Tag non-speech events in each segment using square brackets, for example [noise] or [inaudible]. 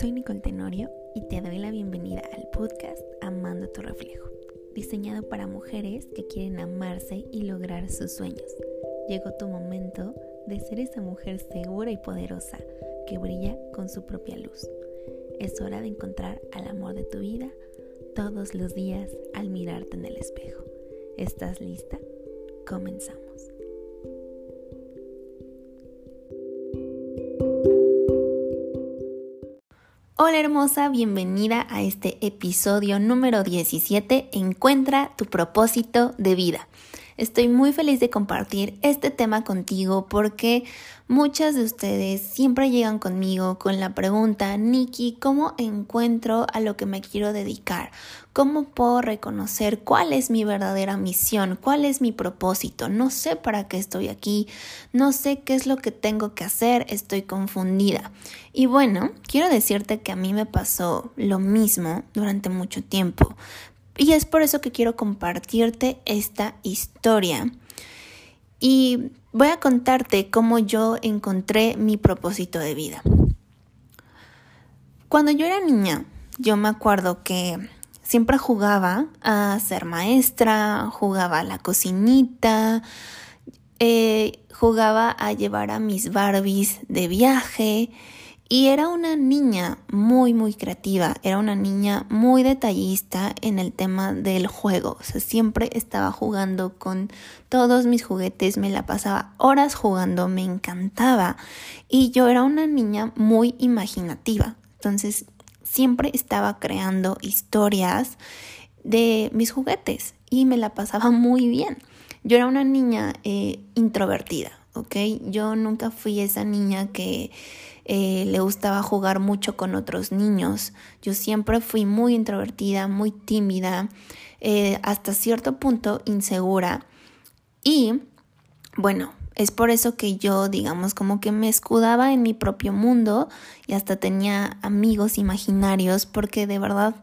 Soy Nicole Tenorio y te doy la bienvenida al podcast Amando tu reflejo, diseñado para mujeres que quieren amarse y lograr sus sueños. Llegó tu momento de ser esa mujer segura y poderosa que brilla con su propia luz. Es hora de encontrar al amor de tu vida todos los días al mirarte en el espejo. ¿Estás lista? Comenzamos. Hola hermosa, bienvenida a este episodio número 17, Encuentra tu propósito de vida. Estoy muy feliz de compartir este tema contigo porque muchas de ustedes siempre llegan conmigo con la pregunta, Nikki, ¿cómo encuentro a lo que me quiero dedicar? ¿Cómo puedo reconocer cuál es mi verdadera misión? ¿Cuál es mi propósito? No sé para qué estoy aquí, no sé qué es lo que tengo que hacer, estoy confundida. Y bueno, quiero decirte que a mí me pasó lo mismo durante mucho tiempo. Y es por eso que quiero compartirte esta historia. Y voy a contarte cómo yo encontré mi propósito de vida. Cuando yo era niña, yo me acuerdo que siempre jugaba a ser maestra, jugaba a la cocinita, eh, jugaba a llevar a mis Barbies de viaje y era una niña muy, muy creativa, era una niña muy detallista en el tema del juego. O sea, siempre estaba jugando con todos mis juguetes, me la pasaba horas jugando, me encantaba. Y yo era una niña muy imaginativa. Entonces, siempre estaba creando historias de mis juguetes y me la pasaba muy bien. Yo era una niña eh, introvertida, ¿ok? Yo nunca fui esa niña que eh, le gustaba jugar mucho con otros niños. Yo siempre fui muy introvertida, muy tímida, eh, hasta cierto punto insegura. Y bueno, es por eso que yo, digamos, como que me escudaba en mi propio mundo y hasta tenía amigos imaginarios porque de verdad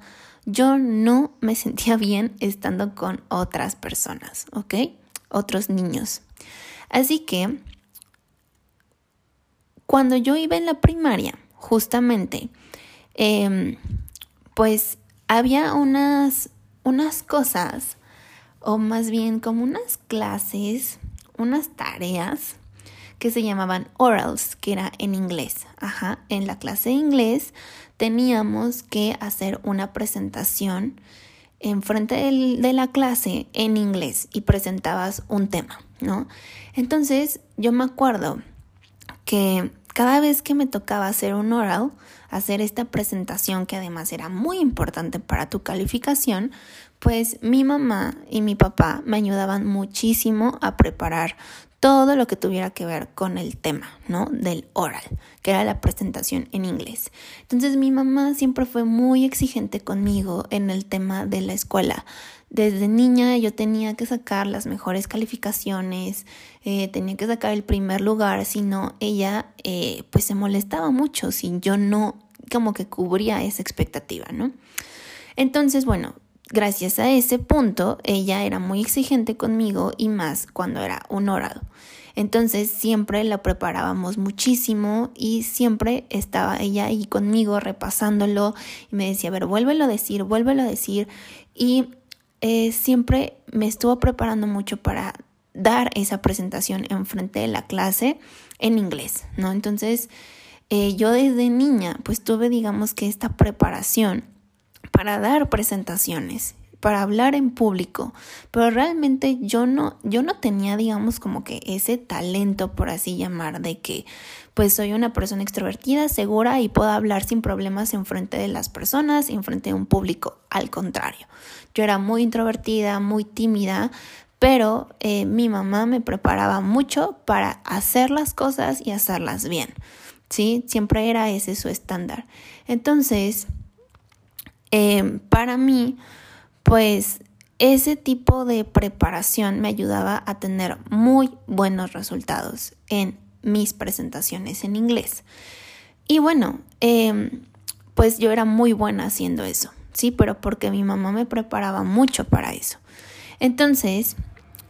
yo no me [laughs] sentía bien estando con otras personas, ¿ok? Otros niños. Así que cuando yo iba en la primaria, justamente, em, pues había unas, unas cosas, o más bien como unas clases, unas tareas que se llamaban orals, que era en inglés. Ajá, en la clase de inglés teníamos que hacer una presentación en frente de la clase en inglés y presentabas un tema, ¿no? Entonces yo me acuerdo que cada vez que me tocaba hacer un oral, hacer esta presentación que además era muy importante para tu calificación, pues mi mamá y mi papá me ayudaban muchísimo a preparar todo lo que tuviera que ver con el tema, ¿no? Del oral, que era la presentación en inglés. Entonces mi mamá siempre fue muy exigente conmigo en el tema de la escuela. Desde niña yo tenía que sacar las mejores calificaciones, eh, tenía que sacar el primer lugar, si no ella eh, pues se molestaba mucho si yo no como que cubría esa expectativa, ¿no? Entonces, bueno, gracias a ese punto, ella era muy exigente conmigo y más cuando era un orado. Entonces siempre la preparábamos muchísimo y siempre estaba ella ahí conmigo repasándolo y me decía, a ver, vuélvelo a decir, vuélvelo a decir. Y eh, siempre me estuvo preparando mucho para dar esa presentación en frente de la clase en inglés, ¿no? Entonces, eh, yo desde niña, pues tuve, digamos que esta preparación para dar presentaciones, para hablar en público, pero realmente yo no, yo no tenía, digamos, como que ese talento, por así llamar, de que pues soy una persona extrovertida, segura y puedo hablar sin problemas en frente de las personas, en frente de un público. Al contrario, yo era muy introvertida, muy tímida, pero eh, mi mamá me preparaba mucho para hacer las cosas y hacerlas bien. ¿Sí? Siempre era ese su estándar. Entonces, Em, para mí, pues ese tipo de preparación me ayudaba a tener muy buenos resultados en mis presentaciones en inglés. Y bueno, em, pues yo era muy buena haciendo eso, sí, pero porque mi mamá me preparaba mucho para eso. Entonces,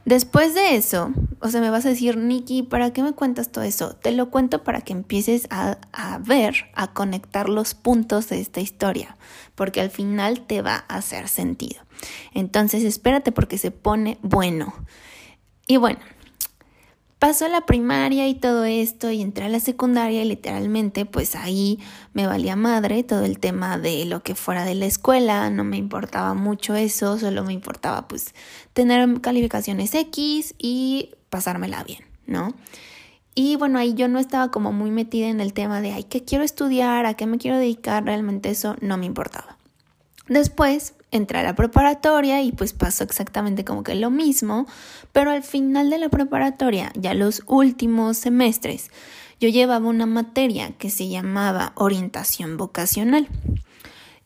Después de eso, o sea, me vas a decir, Nikki, ¿para qué me cuentas todo eso? Te lo cuento para que empieces a, a, ver, a conectar los puntos de esta historia, porque al final te va a hacer sentido. Entonces, espérate porque se pone bueno. Y bueno, pasó la primaria y todo esto y entré a la secundaria y literalmente pues ahí me valía madre todo el tema de lo que fuera de la escuela, no me importaba mucho eso, solo me importaba pues tener calificaciones X y pasármela bien, ¿no? Y bueno, ahí yo no estaba como muy metida en el tema de, ay, ¿qué quiero estudiar? ¿A qué me quiero dedicar? Realmente eso no me importaba. Después entré a la preparatoria y pues pasó exactamente como que lo mismo, pero al final de la preparatoria, ya los últimos semestres, yo llevaba una materia que se llamaba orientación vocacional.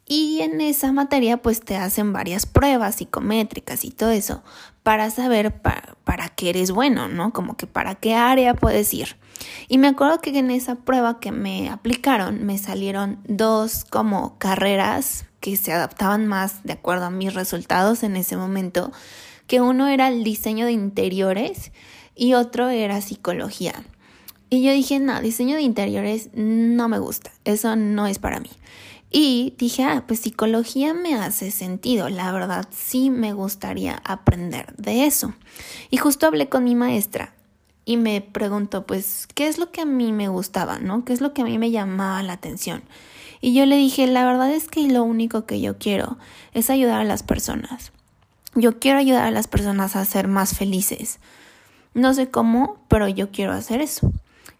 Y en esa materia pues te hacen varias pruebas psicométricas y todo eso para saber para, para qué eres bueno, ¿no? Como que para qué área puedes ir. Y me acuerdo que en esa prueba que me aplicaron me salieron dos como carreras que se adaptaban más de acuerdo a mis resultados en ese momento, que uno era el diseño de interiores y otro era psicología. Y yo dije, no, diseño de interiores no me gusta, eso no es para mí. Y dije, ah, pues psicología me hace sentido, la verdad sí me gustaría aprender de eso. Y justo hablé con mi maestra y me preguntó, pues, ¿qué es lo que a mí me gustaba, no? ¿Qué es lo que a mí me llamaba la atención? Y yo le dije, la verdad es que lo único que yo quiero es ayudar a las personas. Yo quiero ayudar a las personas a ser más felices. No sé cómo, pero yo quiero hacer eso.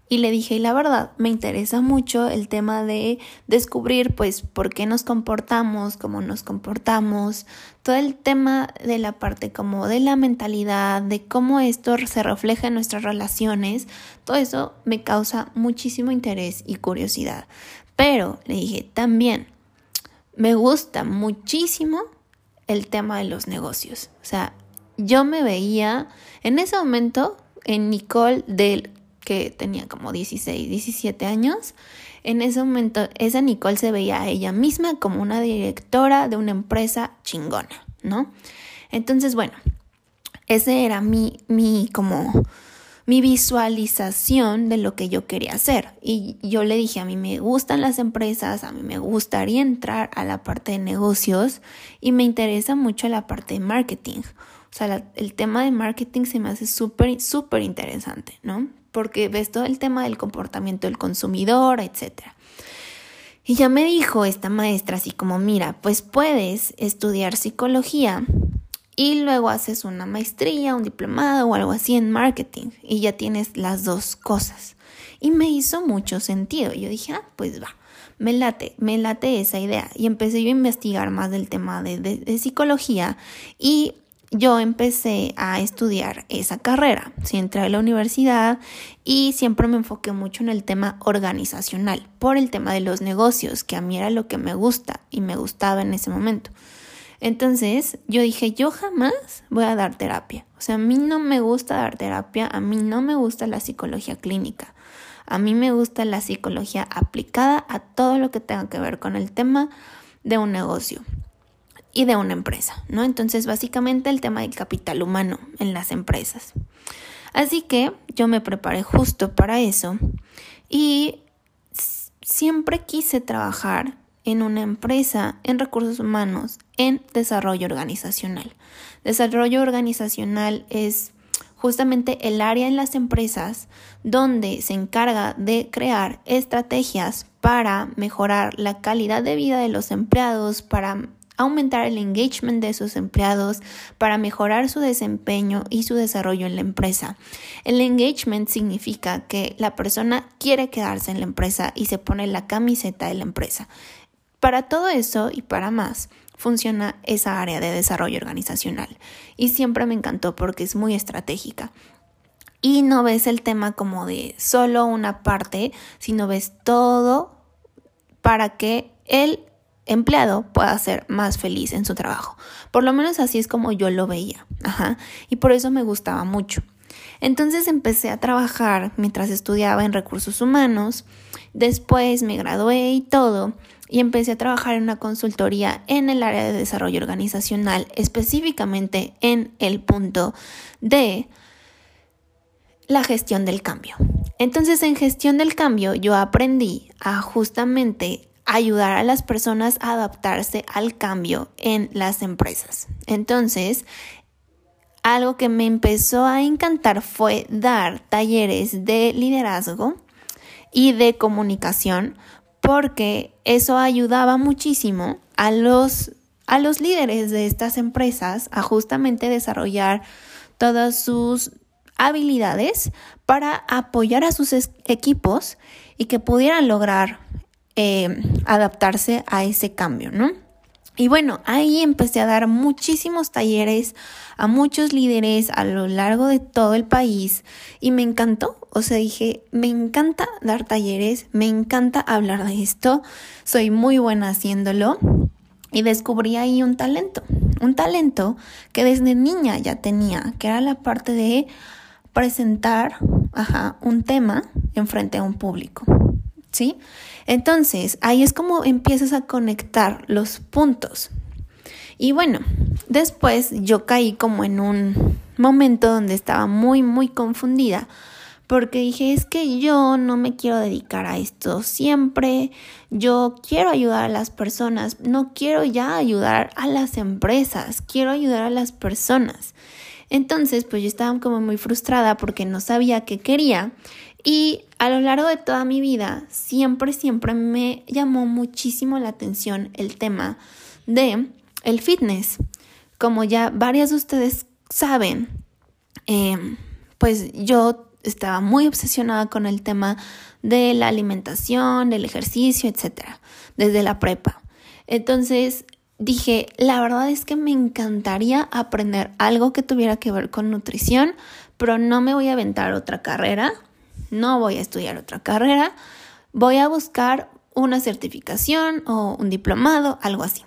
Y le dije, y la verdad, me interesa mucho el tema de descubrir, pues, por qué nos comportamos, cómo nos comportamos, todo el tema de la parte como de la mentalidad, de cómo esto se refleja en nuestras relaciones, todo eso me causa muchísimo interés y curiosidad. Pero le dije, también me gusta muchísimo el tema de los negocios. O sea, yo me veía en ese momento en Nicole del que tenía como 16, 17 años. En ese momento, esa Nicole se veía a ella misma como una directora de una empresa chingona, ¿no? Entonces, bueno, ese era mi, mi como mi visualización de lo que yo quería hacer. Y yo le dije, a mí me gustan las empresas, a mí me gustaría entrar a la parte de negocios y me interesa mucho la parte de marketing. O sea, el tema de marketing se me hace súper, súper interesante, ¿no? Porque ves todo el tema del comportamiento del consumidor, etc. Y ya me dijo esta maestra así como, mira, pues puedes estudiar psicología y luego haces una maestría, un diplomado o algo así en marketing y ya tienes las dos cosas. Y me hizo mucho sentido. Yo dije, ah, pues va, me late, me late esa idea. Y empecé yo a investigar más del tema de, de, psicología y yo empecé a estudiar esa carrera. Sí, entré a la universidad y siempre me enfoqué mucho en el tema organizacional, por el tema de los negocios, que a mí era lo que me gusta y me gustaba en ese momento. Entonces yo dije, yo jamás voy a dar terapia. O sea, a mí no me gusta dar terapia, a mí no me gusta la psicología clínica. A mí me gusta la psicología aplicada a todo lo que tenga que ver con el tema de un negocio y de una empresa, ¿no? Entonces, básicamente el tema del capital humano en las empresas. Así que yo me preparé justo para eso y siempre quise trabajar en una empresa, en recursos humanos, en desarrollo organizacional. Desarrollo organizacional es justamente el área en las empresas donde se encarga de crear estrategias para mejorar la calidad de vida de los empleados, para aumentar el engagement de sus empleados para mejorar su desempeño y su desarrollo en la empresa. El engagement significa que la persona quiere quedarse en la empresa y se pone la camiseta de la empresa. Para todo eso y para más, funciona esa área de desarrollo organizacional y siempre me encantó porque es muy estratégica. Y no ves el tema como de solo una parte, sino ves todo para que el empleado pueda ser más feliz en su trabajo. Por lo menos así es como yo lo veía. Ajá. Y por eso me gustaba mucho. Entonces empecé a trabajar mientras estudiaba en recursos humanos, después me gradué y todo, y empecé a trabajar en una consultoría en el área de desarrollo organizacional, específicamente en el punto de la gestión del cambio. Entonces en gestión del cambio yo aprendí a justamente ayudar a las personas a adaptarse al cambio en las empresas. Entonces, algo que me empezó a encantar fue dar talleres de liderazgo y de comunicación porque eso ayudaba muchísimo a los, a los líderes de estas empresas a justamente desarrollar todas sus habilidades para apoyar a sus equipos y que pudieran lograr eh, adaptarse a ese cambio, ¿no? Y bueno, ahí empecé a dar muchísimos talleres a muchos líderes a lo largo de todo el país y me encantó. O sea, dije, me encanta dar talleres, me encanta hablar de esto, soy muy buena haciéndolo y descubrí ahí un talento, un talento que desde niña ya tenía, que era la parte de presentar ajá, un tema en frente a un público. ¿Sí? Entonces, ahí es como empiezas a conectar los puntos. Y bueno, después yo caí como en un momento donde estaba muy, muy confundida porque dije, es que yo no me quiero dedicar a esto siempre, yo quiero ayudar a las personas, no quiero ya ayudar a las empresas, quiero ayudar a las personas. Entonces, pues yo estaba como muy frustrada porque no sabía qué quería y a lo largo de toda mi vida siempre, siempre me llamó muchísimo la atención el tema de el fitness. Como ya varias de ustedes saben, em, pues yo estaba muy obsesionada con el tema de la alimentación, del ejercicio, etcétera, desde la prepa. Entonces, dije, la verdad es que me encantaría aprender algo que tuviera que ver con nutrición, pero no me voy a aventar otra carrera, no voy a estudiar otra carrera, voy a buscar una certificación o un diplomado, algo así,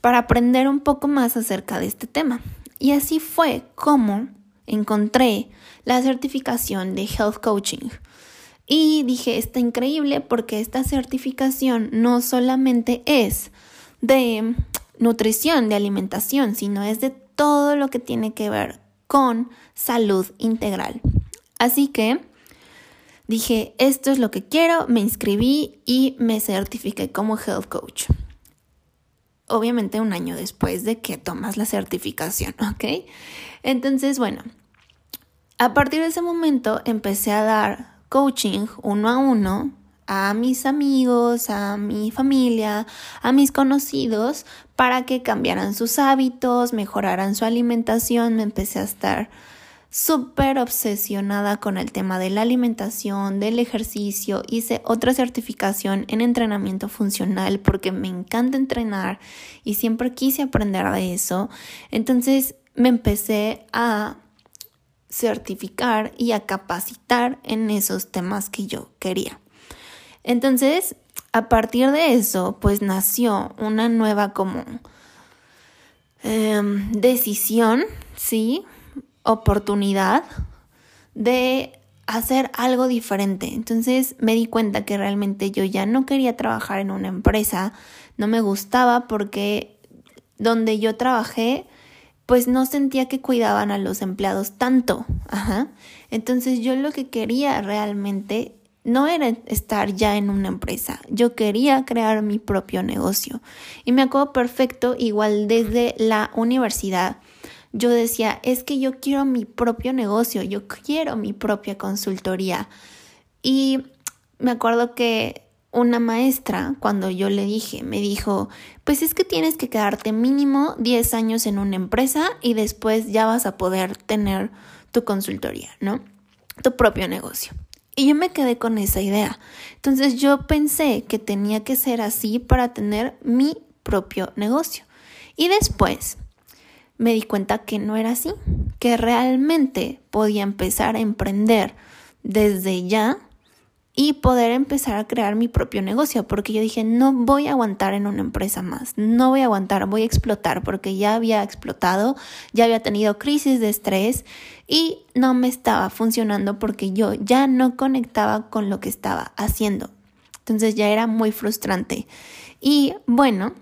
para aprender un poco más acerca de este tema. Y así fue como encontré la certificación de Health Coaching. Y dije, está increíble porque esta certificación no solamente es de nutrición, de alimentación, sino es de todo lo que tiene que ver con salud integral. Así que dije, esto es lo que quiero, me inscribí y me certifiqué como health coach. Obviamente un año después de que tomas la certificación, [laughs] ¿ok? Entonces, bueno, a partir de ese momento empecé a dar coaching uno a uno a mis amigos, a mi familia, a mis conocidos, para que cambiaran sus hábitos, mejoraran su alimentación. Me empecé a estar súper obsesionada con el tema de la alimentación, del ejercicio. Hice otra certificación en entrenamiento funcional porque me encanta entrenar y siempre quise aprender de eso. Entonces me empecé a certificar y a capacitar en esos temas que yo quería. Entonces, a partir de eso, pues nació una nueva como em, decisión, ¿sí? Oportunidad de hacer algo diferente. Entonces me di cuenta que realmente yo ya no quería trabajar en una empresa, no me gustaba porque donde yo trabajé, pues no sentía que cuidaban a los empleados tanto. Ajá. Entonces yo lo que quería realmente no era estar ya en una empresa, yo quería crear mi propio negocio. Y me acuerdo perfecto, igual desde la universidad, yo decía, es que yo quiero mi propio negocio, yo quiero mi propia consultoría. Y me acuerdo que una maestra, cuando yo le dije, me dijo, pues es que tienes que quedarte mínimo 10 años en una empresa y después ya vas a poder tener tu consultoría, ¿no? Tu propio negocio. Y yo me quedé con esa idea. Entonces yo pensé que tenía que ser así para tener mi propio negocio. Y después me di cuenta que no era así, que realmente podía empezar a emprender desde ya y poder empezar a crear mi propio negocio, porque yo dije, no voy a aguantar en una empresa más, no voy a aguantar, voy a explotar, porque ya había explotado, ya había tenido crisis de estrés y no me estaba funcionando porque yo ya no conectaba con lo que estaba haciendo. Entonces ya era muy frustrante. Y bueno,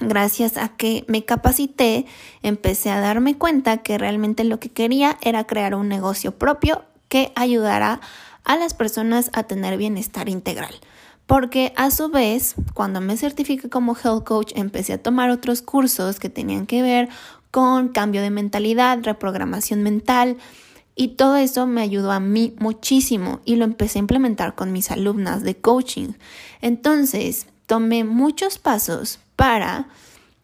gracias a que me capacité, empecé a darme cuenta que realmente lo que quería era crear un negocio propio que ayudara a las personas a tener bienestar integral. Porque a su vez, cuando me certifiqué como health coach, empecé a tomar otros cursos que tenían que ver con cambio de mentalidad, reprogramación mental, y todo eso me ayudó a mí muchísimo y lo empecé a implementar con mis alumnas de coaching. Entonces, tomé muchos pasos para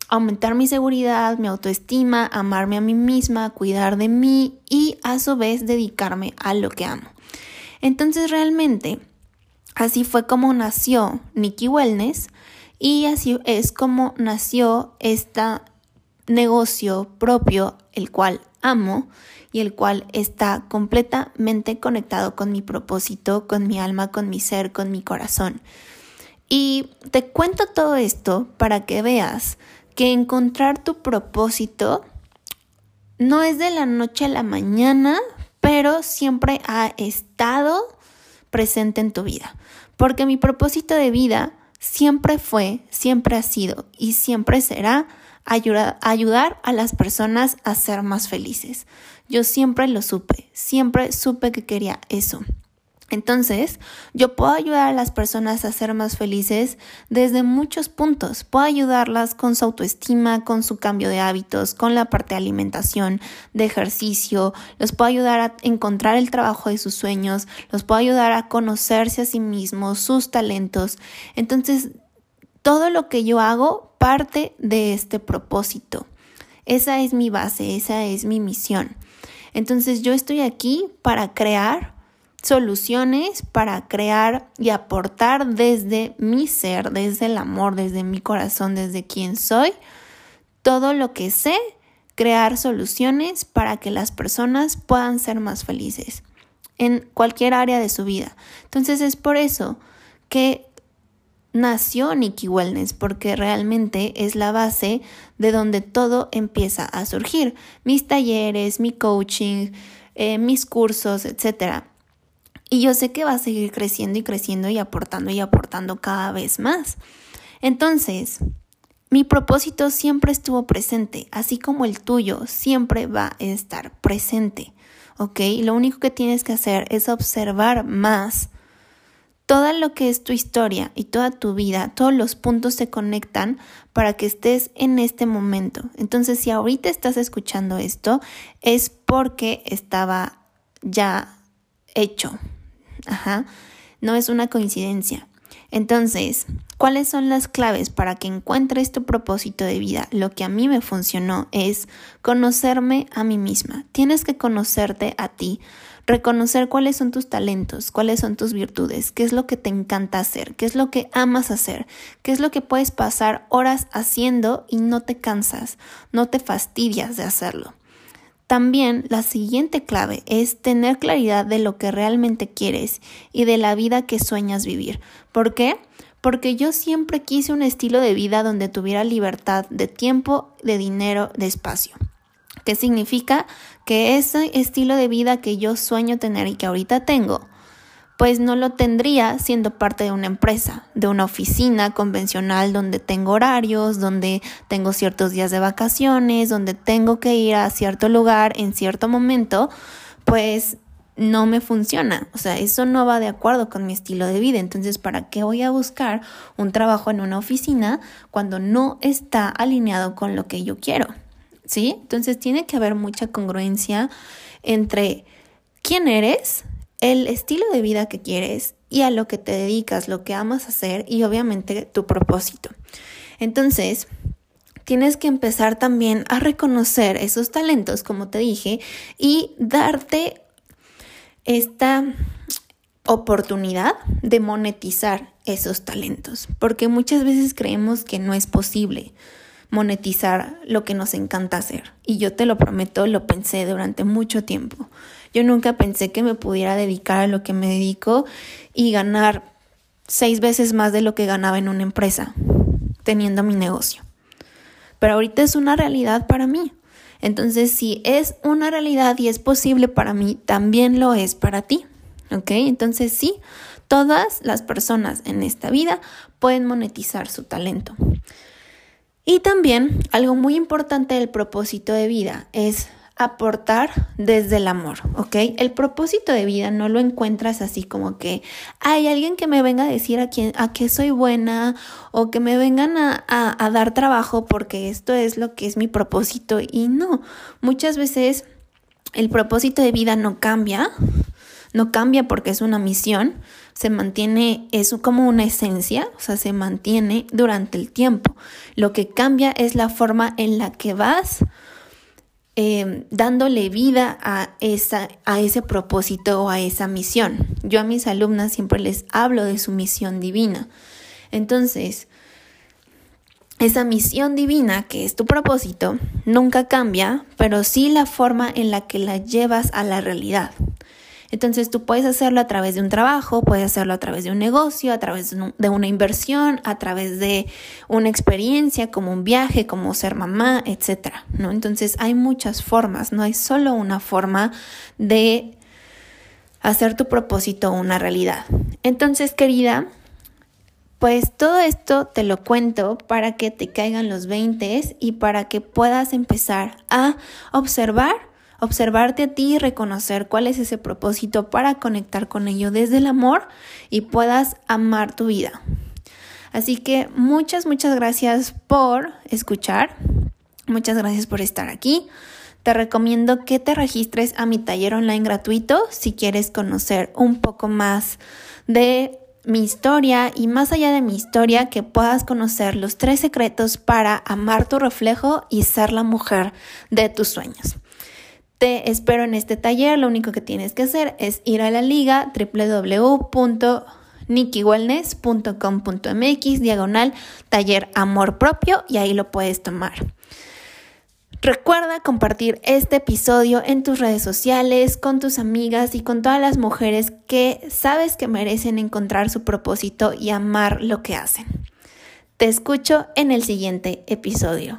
aumentar mi seguridad, mi autoestima, amarme a mí misma, cuidar de mí y a su vez dedicarme a lo que amo. Entonces realmente así fue como nació Nikki Wellness y así es como nació este negocio propio, el cual amo y el cual está completamente conectado con mi propósito, con mi alma, con mi ser, con mi corazón. Y te cuento todo esto para que veas que encontrar tu propósito no es de la noche a la mañana, pero siempre ha estado presente en tu vida. Porque mi propósito de vida siempre fue, siempre ha sido y siempre será ayudar a las personas a ser más felices. Yo siempre lo supe, siempre supe que quería eso. Entonces, yo puedo ayudar a las personas a ser más felices desde muchos puntos. Puedo ayudarlas con su autoestima, con su cambio de hábitos, con la parte de alimentación, de ejercicio. Los puedo ayudar a encontrar el trabajo de sus sueños. Los puedo ayudar a conocerse a sí mismos, sus talentos. Entonces, todo lo que yo hago parte de este propósito. Esa es mi base, esa es mi misión. Entonces, yo estoy aquí para crear soluciones para crear y aportar desde mi ser, desde el amor, desde mi corazón, desde quien soy, todo lo que sé, crear soluciones para que las personas puedan ser más felices en cualquier área de su vida. Entonces es por eso que nació Nikki Wellness, porque realmente es la base de donde todo empieza a surgir. Mis talleres, mi coaching, eh, mis cursos, etcétera y yo sé que va a seguir creciendo y creciendo y aportando y aportando cada vez más. Entonces, mi propósito siempre estuvo presente, así como el tuyo siempre va a estar presente. ¿Ok? Lo único que tienes que hacer es observar más todo lo que es tu historia y toda tu vida, todos los puntos se conectan para que estés en este momento. Entonces, si ahorita estás escuchando esto, es porque estaba ya hecho, Ajá, no es una coincidencia. Entonces, ¿cuáles son las claves para que encuentres tu propósito de vida? Lo que a mí me funcionó es conocerme a mí misma. Tienes que conocerte a ti, reconocer cuáles son tus talentos, cuáles son tus virtudes, qué es lo que te encanta hacer, qué es lo que amas hacer, qué es lo que puedes pasar horas haciendo y no te cansas, no te fastidias de hacerlo. También la siguiente clave es tener claridad de lo que realmente quieres y de la vida que sueñas vivir. ¿Por qué? Porque yo siempre quise un estilo de vida donde tuviera libertad de tiempo, de dinero, de espacio. ¿Qué significa? Que ese estilo de vida que yo sueño tener y que ahorita tengo, pues no lo tendría siendo parte de una empresa, de una oficina convencional donde tengo horarios, donde tengo ciertos días de vacaciones, donde tengo que ir a cierto lugar en cierto momento, pues no me funciona. O sea, eso no va de acuerdo con mi estilo de vida. Entonces, ¿para qué voy a buscar un trabajo en una oficina cuando no está alineado con lo que yo quiero? ¿Sí? Entonces, tiene que haber mucha congruencia entre quién eres, el estilo de vida que quieres y a lo que te dedicas, lo que amas hacer y obviamente tu propósito. Entonces, tienes que empezar también a reconocer esos talentos, como te dije, y darte esta oportunidad de monetizar esos talentos, porque muchas veces creemos que no es posible. Monetizar lo que nos encanta hacer. Y yo te lo prometo, lo pensé durante mucho tiempo. Yo nunca pensé que me pudiera dedicar a lo que me dedico y ganar seis veces más de lo que ganaba en una empresa teniendo mi negocio. Pero ahorita es una realidad para mí. Entonces, si es una realidad y es posible para mí, también lo es para ti. ¿Ok? Entonces, sí, todas las personas en esta vida pueden monetizar su talento. Y también algo muy importante del propósito de vida es aportar desde el amor, ¿ok? El propósito de vida no lo encuentras así como que hay alguien que me venga a decir a quién, a qué soy buena o que me vengan a, a dar trabajo porque esto es lo que es mi propósito y no, muchas veces el propósito de vida no cambia, no cambia porque es una misión, se mantiene, es como una esencia, o sea, se mantiene durante el tiempo. Lo que cambia es la forma en la que vas eh, dándole vida a, esa, a ese propósito o a esa misión. Yo a mis alumnas siempre les hablo de su misión divina. Entonces, esa misión divina, que es tu propósito, nunca cambia, pero sí la forma en la que la llevas a la realidad. Entonces tú puedes hacerlo a través de un trabajo, puedes hacerlo a través de un negocio, a través de una inversión, a través de una experiencia como un viaje, como ser mamá, etcétera, ¿no? Entonces hay muchas formas, no hay solo una forma de hacer tu propósito una realidad. Entonces, querida, pues todo esto te lo cuento para que te caigan los 20 y para que puedas empezar a observar observarte a ti y reconocer cuál es ese propósito para conectar con ello desde el amor y puedas amar tu vida. Así que muchas, muchas gracias por escuchar. Muchas gracias por estar aquí. Te recomiendo que te registres a mi taller online gratuito si quieres conocer un poco más de mi historia y más allá de mi historia que puedas conocer los tres secretos para amar tu reflejo y ser la mujer de tus sueños. Te espero en este taller. Lo único que tienes que hacer es ir a la liga www.nikiwellness.com.mx diagonal taller amor propio y ahí lo puedes tomar. Recuerda compartir este episodio en tus redes sociales, con tus amigas y con todas las mujeres que sabes que merecen encontrar su propósito y amar lo que hacen. Te escucho en el siguiente episodio.